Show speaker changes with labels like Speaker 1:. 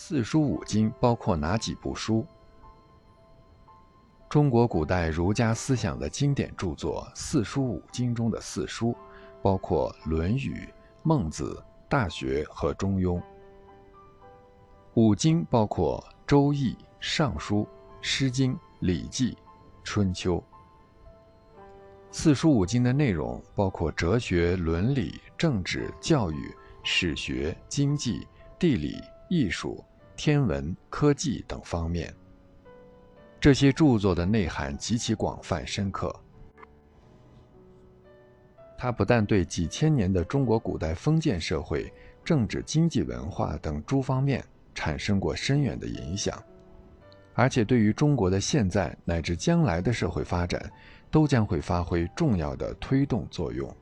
Speaker 1: 四书五经包括哪几部书？中国古代儒家思想的经典著作《四书五经》中的四书，包括《论语》《孟子》《大学》和《中庸》。五经包括《周易》《尚书》《诗经》《礼记》《春秋》。四书五经的内容包括哲学、伦理、政治、教育、史学、经济、地理、艺术、天文、科技等方面。这些著作的内涵极其广泛深刻，它不但对几千年的中国古代封建社会、政治、经济、文化等诸方面产生过深远的影响，而且对于中国的现在乃至将来的社会发展，都将会发挥重要的推动作用。